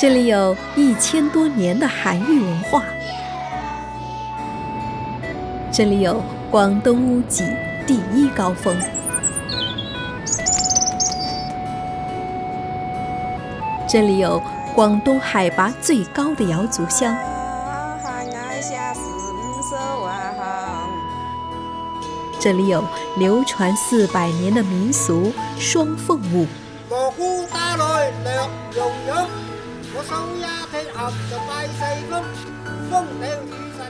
这里有一千多年的韩愈文化，这里有广东屋脊第一高峰，这里有广东海拔最高的瑶族乡。这里有流传四百年的民俗双凤舞。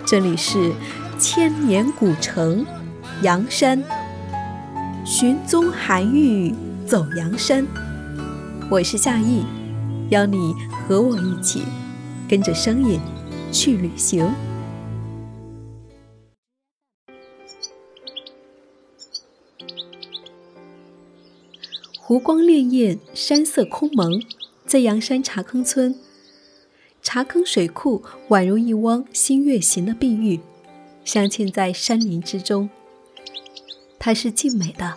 这里是千年古城阳山，寻踪韩愈走阳山。我是夏意，邀你和我一起跟着声音去旅行。湖光潋滟，山色空蒙，在阳山茶坑村，茶坑水库宛如一汪新月形的碧玉，镶嵌在山林之中。它是静美的，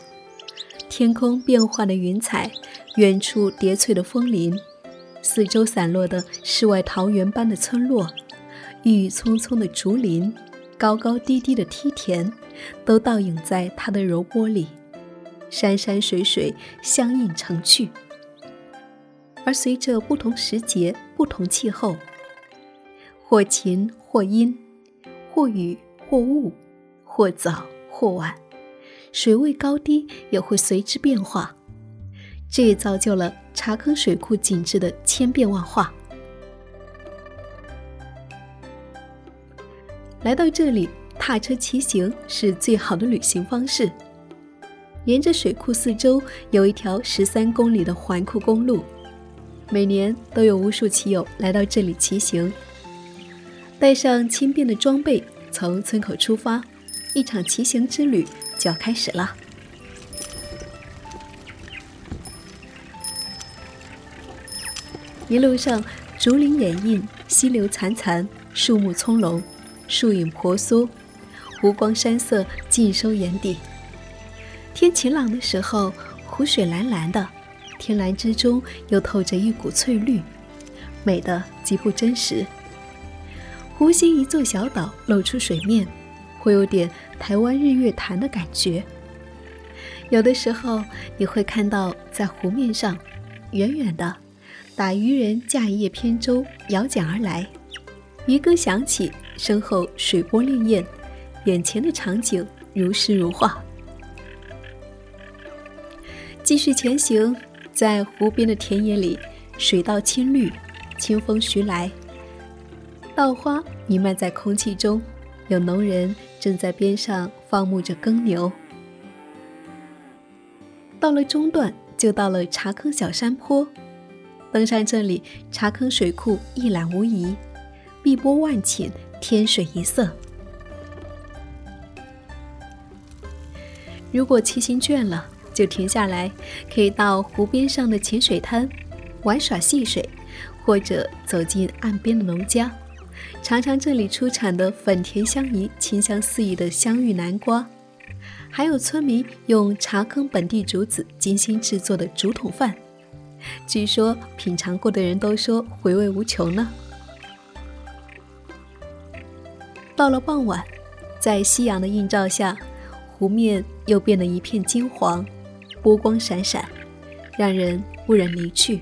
天空变幻的云彩，远处叠翠的枫林，四周散落的世外桃源般的村落，郁郁葱葱的竹林，高高低低的梯田，都倒影在它的柔波里。山山水水相映成趣，而随着不同时节、不同气候，或晴或阴，或雨或雾，或早或晚，水位高低也会随之变化。这也造就了茶坑水库景致的千变万化。来到这里，踏车骑行是最好的旅行方式。沿着水库四周有一条十三公里的环库公路，每年都有无数骑友来到这里骑行。带上轻便的装备，从村口出发，一场骑行之旅就要开始了。一路上，竹林掩映，溪流潺潺，树木葱茏，树影婆娑，湖光山色尽收眼底。天晴朗的时候，湖水蓝蓝的，天蓝之中又透着一股翠绿，美的极不真实。湖心一座小岛露出水面，会有点台湾日月潭的感觉。有的时候你会看到，在湖面上，远远的，打渔人驾一叶扁舟摇桨而来，渔歌响起，身后水波潋滟，眼前的场景如诗如画。继续前行，在湖边的田野里，水稻青绿，清风徐来，稻花弥漫在空气中，有农人正在边上放牧着耕牛。到了中段，就到了茶坑小山坡，登上这里，茶坑水库一览无遗，碧波万顷，天水一色。如果骑行倦了，就停下来，可以到湖边上的浅水滩玩耍戏水，或者走进岸边的农家，尝尝这里出产的粉甜香宜、清香四溢的香芋南瓜，还有村民用茶坑本地竹子精心制作的竹筒饭，据说品尝过的人都说回味无穷呢。到了傍晚，在夕阳的映照下，湖面又变得一片金黄。波光闪闪，让人不忍离去。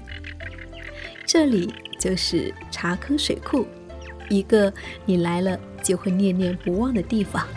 这里就是茶坑水库，一个你来了就会念念不忘的地方。